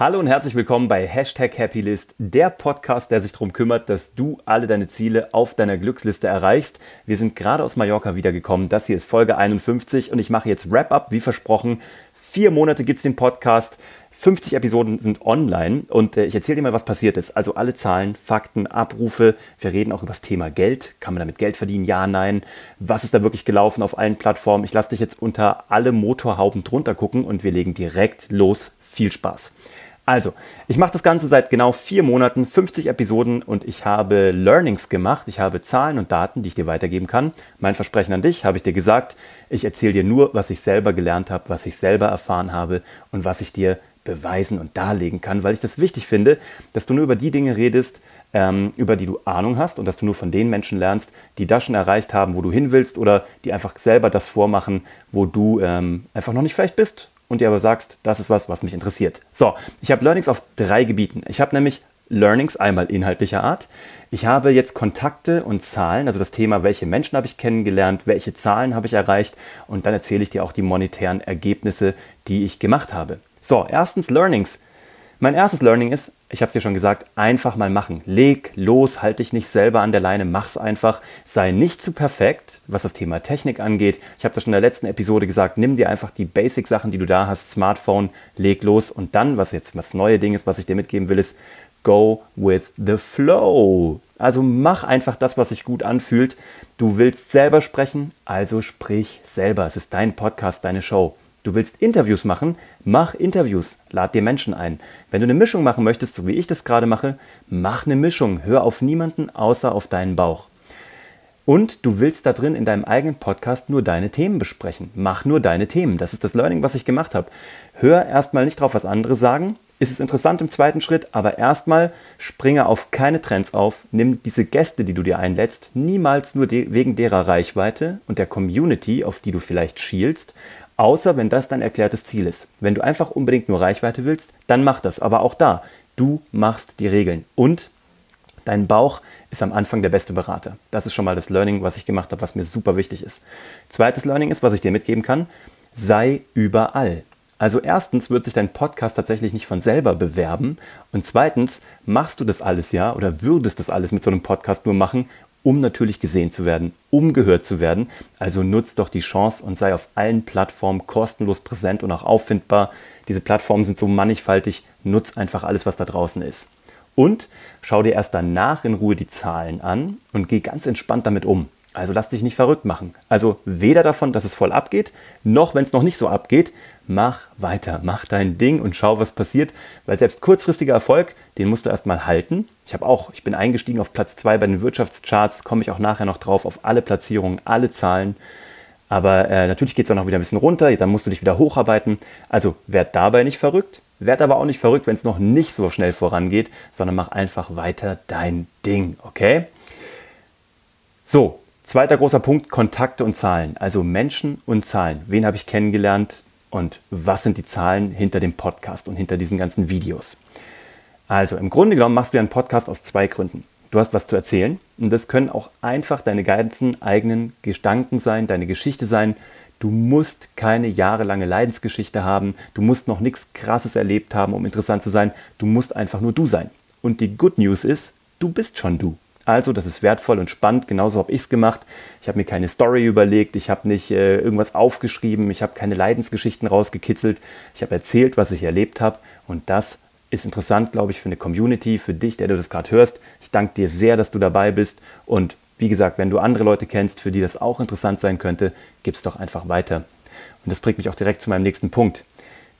Hallo und herzlich willkommen bei Hashtag Happylist, der Podcast, der sich darum kümmert, dass du alle deine Ziele auf deiner Glücksliste erreichst. Wir sind gerade aus Mallorca wiedergekommen. Das hier ist Folge 51 und ich mache jetzt Wrap-up, wie versprochen. Vier Monate gibt es den Podcast. 50 Episoden sind online und äh, ich erzähle dir mal, was passiert ist. Also alle Zahlen, Fakten, Abrufe. Wir reden auch über das Thema Geld. Kann man damit Geld verdienen? Ja, nein. Was ist da wirklich gelaufen auf allen Plattformen? Ich lasse dich jetzt unter alle Motorhauben drunter gucken und wir legen direkt los. Viel Spaß. Also, ich mache das Ganze seit genau vier Monaten, 50 Episoden und ich habe Learnings gemacht. Ich habe Zahlen und Daten, die ich dir weitergeben kann. Mein Versprechen an dich habe ich dir gesagt. Ich erzähle dir nur, was ich selber gelernt habe, was ich selber erfahren habe und was ich dir beweisen und darlegen kann, weil ich das wichtig finde, dass du nur über die Dinge redest, ähm, über die du Ahnung hast und dass du nur von den Menschen lernst, die das schon erreicht haben, wo du hin willst oder die einfach selber das vormachen, wo du ähm, einfach noch nicht vielleicht bist und dir aber sagst, das ist was, was mich interessiert. So, ich habe Learnings auf drei Gebieten. Ich habe nämlich Learnings einmal inhaltlicher Art. Ich habe jetzt Kontakte und Zahlen, also das Thema, welche Menschen habe ich kennengelernt, welche Zahlen habe ich erreicht und dann erzähle ich dir auch die monetären Ergebnisse, die ich gemacht habe. So, erstens Learnings. Mein erstes Learning ist, ich habe es dir schon gesagt, einfach mal machen. Leg los, halt dich nicht selber an der Leine, mach's einfach. Sei nicht zu perfekt, was das Thema Technik angeht. Ich habe das schon in der letzten Episode gesagt, nimm dir einfach die Basic-Sachen, die du da hast, Smartphone, leg los und dann, was jetzt das neue Ding ist, was ich dir mitgeben will, ist, go with the flow. Also mach einfach das, was sich gut anfühlt. Du willst selber sprechen, also sprich selber. Es ist dein Podcast, deine Show. Du willst Interviews machen? Mach Interviews, lad dir Menschen ein. Wenn du eine Mischung machen möchtest, so wie ich das gerade mache, mach eine Mischung. Hör auf niemanden außer auf deinen Bauch. Und du willst da drin in deinem eigenen Podcast nur deine Themen besprechen. Mach nur deine Themen. Das ist das Learning, was ich gemacht habe. Hör erstmal nicht drauf, was andere sagen. Ist es interessant im zweiten Schritt, aber erstmal springe auf keine Trends auf. Nimm diese Gäste, die du dir einlädst, niemals nur de wegen derer Reichweite und der Community, auf die du vielleicht schielst, Außer wenn das dein erklärtes Ziel ist. Wenn du einfach unbedingt nur Reichweite willst, dann mach das. Aber auch da, du machst die Regeln. Und dein Bauch ist am Anfang der beste Berater. Das ist schon mal das Learning, was ich gemacht habe, was mir super wichtig ist. Zweites Learning ist, was ich dir mitgeben kann, sei überall. Also erstens wird sich dein Podcast tatsächlich nicht von selber bewerben und zweitens machst du das alles ja oder würdest das alles mit so einem Podcast nur machen, um natürlich gesehen zu werden, um gehört zu werden. Also nutzt doch die Chance und sei auf allen Plattformen kostenlos präsent und auch auffindbar. Diese Plattformen sind so mannigfaltig, nutz einfach alles, was da draußen ist. Und schau dir erst danach in Ruhe die Zahlen an und geh ganz entspannt damit um. Also lass dich nicht verrückt machen. Also weder davon, dass es voll abgeht, noch wenn es noch nicht so abgeht, mach weiter, mach dein Ding und schau, was passiert, weil selbst kurzfristiger Erfolg, den musst du erstmal halten. Ich habe auch, ich bin eingestiegen auf Platz 2 bei den Wirtschaftscharts, komme ich auch nachher noch drauf, auf alle Platzierungen, alle Zahlen. Aber äh, natürlich geht es auch noch wieder ein bisschen runter, dann musst du dich wieder hocharbeiten. Also werd dabei nicht verrückt, werd aber auch nicht verrückt, wenn es noch nicht so schnell vorangeht, sondern mach einfach weiter dein Ding, okay? So, zweiter großer Punkt, Kontakte und Zahlen. Also Menschen und Zahlen. Wen habe ich kennengelernt? und was sind die Zahlen hinter dem Podcast und hinter diesen ganzen Videos. Also im Grunde genommen machst du einen Podcast aus zwei Gründen. Du hast was zu erzählen und das können auch einfach deine ganzen eigenen Gedanken sein, deine Geschichte sein. Du musst keine jahrelange Leidensgeschichte haben, du musst noch nichts Krasses erlebt haben, um interessant zu sein. Du musst einfach nur du sein. Und die Good News ist, du bist schon du. Also, das ist wertvoll und spannend. Genauso habe ich es gemacht. Ich habe mir keine Story überlegt, ich habe nicht äh, irgendwas aufgeschrieben, ich habe keine Leidensgeschichten rausgekitzelt. Ich habe erzählt, was ich erlebt habe. Und das ist interessant, glaube ich, für eine Community, für dich, der du das gerade hörst. Ich danke dir sehr, dass du dabei bist. Und wie gesagt, wenn du andere Leute kennst, für die das auch interessant sein könnte, gib es doch einfach weiter. Und das bringt mich auch direkt zu meinem nächsten Punkt.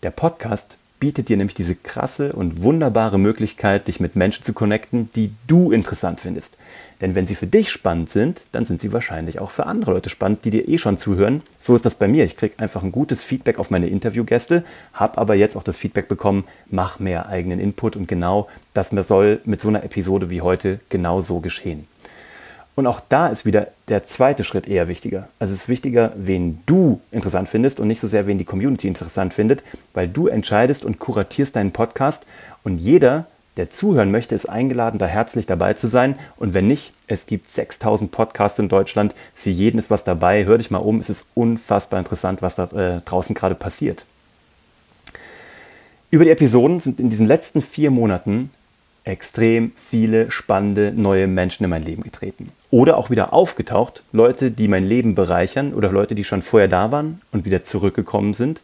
Der Podcast bietet dir nämlich diese krasse und wunderbare Möglichkeit, dich mit Menschen zu connecten, die du interessant findest. Denn wenn sie für dich spannend sind, dann sind sie wahrscheinlich auch für andere Leute spannend, die dir eh schon zuhören. So ist das bei mir. Ich kriege einfach ein gutes Feedback auf meine Interviewgäste, habe aber jetzt auch das Feedback bekommen, mach mehr eigenen Input und genau das soll mit so einer Episode wie heute genau so geschehen. Und auch da ist wieder der zweite Schritt eher wichtiger. Also es ist wichtiger, wen du interessant findest und nicht so sehr, wen die Community interessant findet, weil du entscheidest und kuratierst deinen Podcast und jeder, der zuhören möchte, ist eingeladen, da herzlich dabei zu sein. Und wenn nicht, es gibt 6000 Podcasts in Deutschland, für jeden ist was dabei. Hör dich mal um, es ist unfassbar interessant, was da äh, draußen gerade passiert. Über die Episoden sind in diesen letzten vier Monaten extrem viele spannende neue Menschen in mein Leben getreten. Oder auch wieder aufgetaucht, Leute, die mein Leben bereichern oder Leute, die schon vorher da waren und wieder zurückgekommen sind.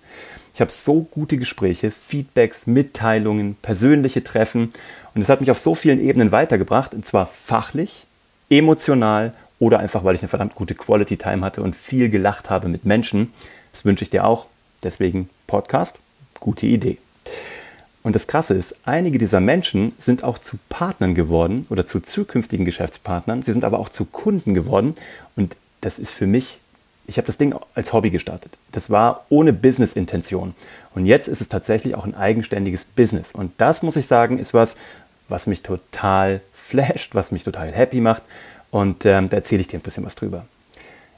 Ich habe so gute Gespräche, Feedbacks, Mitteilungen, persönliche Treffen und es hat mich auf so vielen Ebenen weitergebracht, und zwar fachlich, emotional oder einfach, weil ich eine verdammt gute Quality Time hatte und viel gelacht habe mit Menschen. Das wünsche ich dir auch. Deswegen Podcast, gute Idee. Und das Krasse ist, einige dieser Menschen sind auch zu Partnern geworden oder zu zukünftigen Geschäftspartnern. Sie sind aber auch zu Kunden geworden. Und das ist für mich, ich habe das Ding als Hobby gestartet. Das war ohne Business-Intention. Und jetzt ist es tatsächlich auch ein eigenständiges Business. Und das muss ich sagen, ist was, was mich total flasht, was mich total happy macht. Und ähm, da erzähle ich dir ein bisschen was drüber.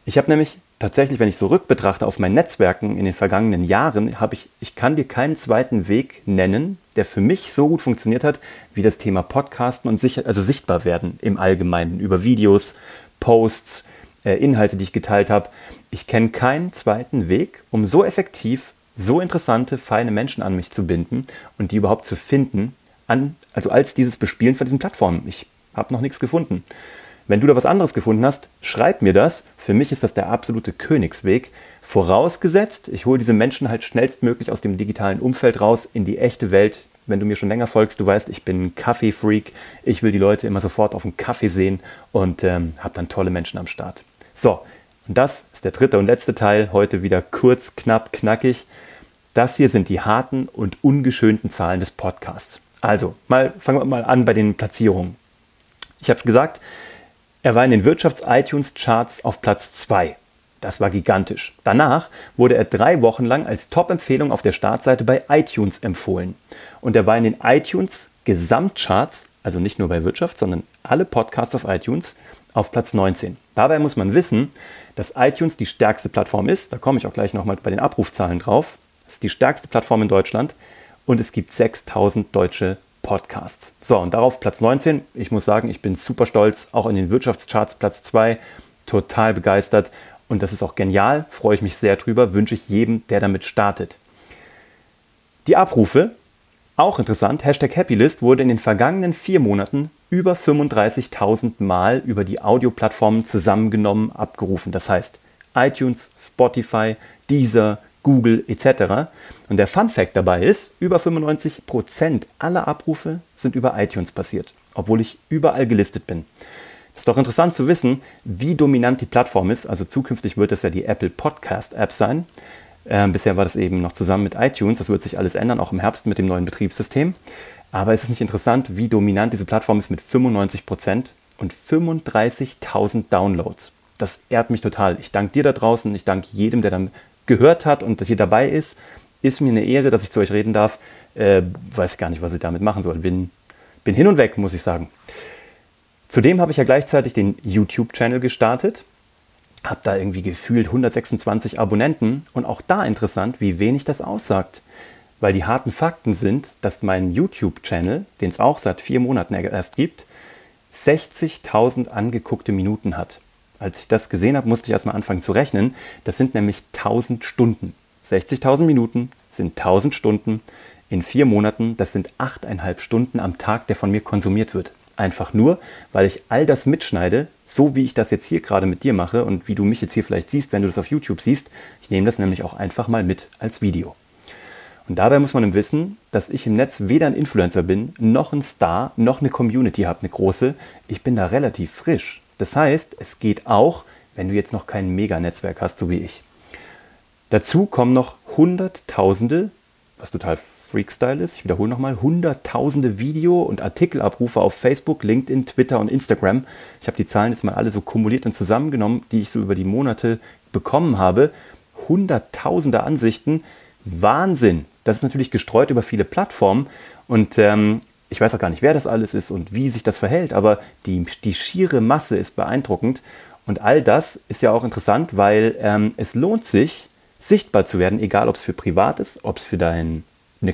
Ich habe nämlich tatsächlich, wenn ich so rückbetrachte auf mein Netzwerken in den vergangenen Jahren, habe ich, ich kann dir keinen zweiten Weg nennen, der für mich so gut funktioniert hat, wie das Thema Podcasten und sich, also sichtbar werden im Allgemeinen über Videos, Posts, äh, Inhalte, die ich geteilt habe. Ich kenne keinen zweiten Weg, um so effektiv, so interessante, feine Menschen an mich zu binden und die überhaupt zu finden, an, also als dieses Bespielen von diesen Plattformen. Ich habe noch nichts gefunden. Wenn du da was anderes gefunden hast, schreib mir das. Für mich ist das der absolute Königsweg. Vorausgesetzt, ich hole diese Menschen halt schnellstmöglich aus dem digitalen Umfeld raus in die echte Welt. Wenn du mir schon länger folgst, du weißt, ich bin ein Kaffee-Freak. Ich will die Leute immer sofort auf dem Kaffee sehen und ähm, habe dann tolle Menschen am Start. So, und das ist der dritte und letzte Teil. Heute wieder kurz, knapp, knackig. Das hier sind die harten und ungeschönten Zahlen des Podcasts. Also, mal fangen wir mal an bei den Platzierungen. Ich habe gesagt, er war in den Wirtschafts-iTunes-Charts auf Platz 2. Das war gigantisch. Danach wurde er drei Wochen lang als Top-Empfehlung auf der Startseite bei iTunes empfohlen. Und er war in den iTunes Gesamtcharts, also nicht nur bei Wirtschaft, sondern alle Podcasts auf iTunes, auf Platz 19. Dabei muss man wissen, dass iTunes die stärkste Plattform ist. Da komme ich auch gleich nochmal bei den Abrufzahlen drauf. Es ist die stärkste Plattform in Deutschland und es gibt 6000 deutsche Podcasts. So, und darauf Platz 19. Ich muss sagen, ich bin super stolz, auch in den Wirtschaftscharts Platz 2, total begeistert. Und das ist auch genial, freue ich mich sehr drüber, wünsche ich jedem, der damit startet. Die Abrufe, auch interessant, Hashtag Happylist wurde in den vergangenen vier Monaten über 35.000 Mal über die Audioplattformen zusammengenommen abgerufen. Das heißt iTunes, Spotify, Deezer, Google etc. Und der Fun Fact dabei ist, über 95% aller Abrufe sind über iTunes passiert, obwohl ich überall gelistet bin. Es ist doch interessant zu wissen, wie dominant die Plattform ist. Also zukünftig wird es ja die Apple Podcast App sein. Ähm, bisher war das eben noch zusammen mit iTunes. Das wird sich alles ändern, auch im Herbst mit dem neuen Betriebssystem. Aber ist es nicht interessant, wie dominant diese Plattform ist mit 95% und 35.000 Downloads? Das ehrt mich total. Ich danke dir da draußen. Ich danke jedem, der dann gehört hat und hier dabei ist. Ist mir eine Ehre, dass ich zu euch reden darf. Äh, weiß gar nicht, was ich damit machen soll. Bin, bin hin und weg, muss ich sagen. Zudem habe ich ja gleichzeitig den YouTube-Channel gestartet. Habe da irgendwie gefühlt 126 Abonnenten. Und auch da interessant, wie wenig das aussagt. Weil die harten Fakten sind, dass mein YouTube-Channel, den es auch seit vier Monaten erst gibt, 60.000 angeguckte Minuten hat. Als ich das gesehen habe, musste ich erstmal anfangen zu rechnen. Das sind nämlich 1000 Stunden. 60.000 Minuten sind 1000 Stunden in vier Monaten. Das sind 8,5 Stunden am Tag, der von mir konsumiert wird. Einfach nur, weil ich all das mitschneide, so wie ich das jetzt hier gerade mit dir mache und wie du mich jetzt hier vielleicht siehst, wenn du das auf YouTube siehst. Ich nehme das nämlich auch einfach mal mit als Video. Und dabei muss man wissen, dass ich im Netz weder ein Influencer bin, noch ein Star, noch eine Community habe, eine große. Ich bin da relativ frisch. Das heißt, es geht auch, wenn du jetzt noch kein Mega-Netzwerk hast, so wie ich. Dazu kommen noch Hunderttausende, was total Freakstyle ist, ich wiederhole nochmal, Hunderttausende Video- und Artikelabrufe auf Facebook, LinkedIn, Twitter und Instagram. Ich habe die Zahlen jetzt mal alle so kumuliert und zusammengenommen, die ich so über die Monate bekommen habe. Hunderttausende Ansichten. Wahnsinn! Das ist natürlich gestreut über viele Plattformen und ähm, ich weiß auch gar nicht, wer das alles ist und wie sich das verhält, aber die, die schiere Masse ist beeindruckend. Und all das ist ja auch interessant, weil ähm, es lohnt sich, sichtbar zu werden, egal ob es für privat ist, ob es für deine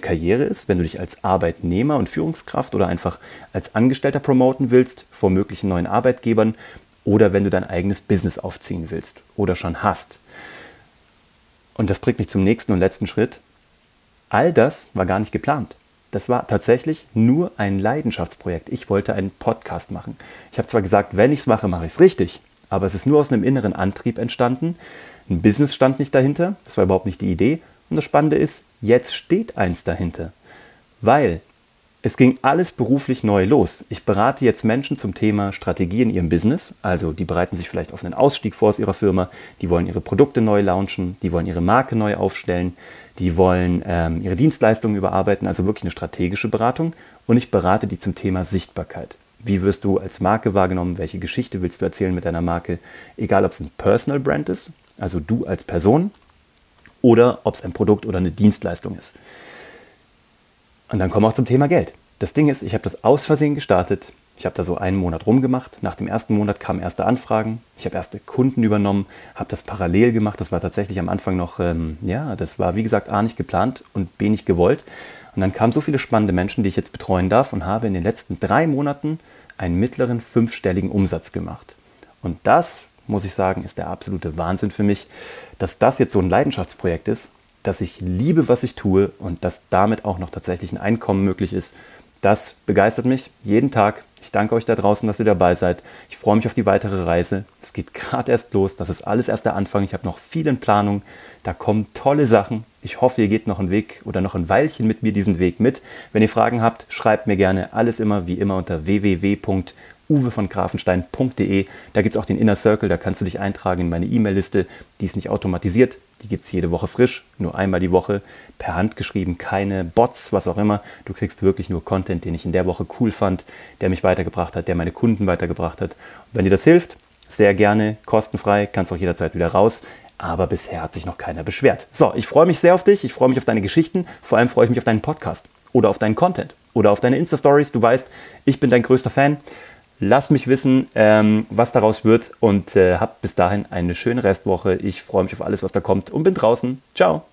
Karriere ist, wenn du dich als Arbeitnehmer und Führungskraft oder einfach als Angestellter promoten willst vor möglichen neuen Arbeitgebern oder wenn du dein eigenes Business aufziehen willst oder schon hast. Und das bringt mich zum nächsten und letzten Schritt all das war gar nicht geplant. Das war tatsächlich nur ein Leidenschaftsprojekt. Ich wollte einen Podcast machen. Ich habe zwar gesagt, wenn ich es mache, mache ich es richtig, aber es ist nur aus einem inneren Antrieb entstanden. Ein Business stand nicht dahinter, das war überhaupt nicht die Idee. Und das Spannende ist, jetzt steht eins dahinter. Weil es ging alles beruflich neu los. Ich berate jetzt Menschen zum Thema Strategie in ihrem Business. Also die bereiten sich vielleicht auf einen Ausstieg vor aus ihrer Firma, die wollen ihre Produkte neu launchen, die wollen ihre Marke neu aufstellen, die wollen ähm, ihre Dienstleistungen überarbeiten, also wirklich eine strategische Beratung. Und ich berate die zum Thema Sichtbarkeit. Wie wirst du als Marke wahrgenommen? Welche Geschichte willst du erzählen mit deiner Marke? Egal, ob es ein Personal Brand ist, also du als Person, oder ob es ein Produkt oder eine Dienstleistung ist. Und dann kommen wir auch zum Thema Geld. Das Ding ist, ich habe das aus Versehen gestartet. Ich habe da so einen Monat rumgemacht. Nach dem ersten Monat kamen erste Anfragen. Ich habe erste Kunden übernommen, habe das parallel gemacht. Das war tatsächlich am Anfang noch, ähm, ja, das war wie gesagt A nicht geplant und B nicht gewollt. Und dann kamen so viele spannende Menschen, die ich jetzt betreuen darf und habe in den letzten drei Monaten einen mittleren fünfstelligen Umsatz gemacht. Und das, muss ich sagen, ist der absolute Wahnsinn für mich, dass das jetzt so ein Leidenschaftsprojekt ist dass ich liebe, was ich tue und dass damit auch noch tatsächlich ein Einkommen möglich ist. Das begeistert mich jeden Tag. Ich danke euch da draußen, dass ihr dabei seid. Ich freue mich auf die weitere Reise. Es geht gerade erst los. Das ist alles erst der Anfang. Ich habe noch viel in Planung. Da kommen tolle Sachen. Ich hoffe, ihr geht noch einen Weg oder noch ein Weilchen mit mir diesen Weg mit. Wenn ihr Fragen habt, schreibt mir gerne. Alles immer wie immer unter www uwe von grafenstein.de. Da gibt es auch den Inner Circle, da kannst du dich eintragen in meine E-Mail-Liste. Die ist nicht automatisiert, die gibt es jede Woche frisch, nur einmal die Woche, per Hand geschrieben, keine Bots, was auch immer. Du kriegst wirklich nur Content, den ich in der Woche cool fand, der mich weitergebracht hat, der meine Kunden weitergebracht hat. Und wenn dir das hilft, sehr gerne, kostenfrei, kannst auch jederzeit wieder raus. Aber bisher hat sich noch keiner beschwert. So, ich freue mich sehr auf dich, ich freue mich auf deine Geschichten, vor allem freue ich mich auf deinen Podcast oder auf deinen Content oder auf deine Insta-Stories. Du weißt, ich bin dein größter Fan. Lass mich wissen, ähm, was daraus wird und äh, hab bis dahin eine schöne Restwoche. Ich freue mich auf alles, was da kommt und bin draußen. Ciao.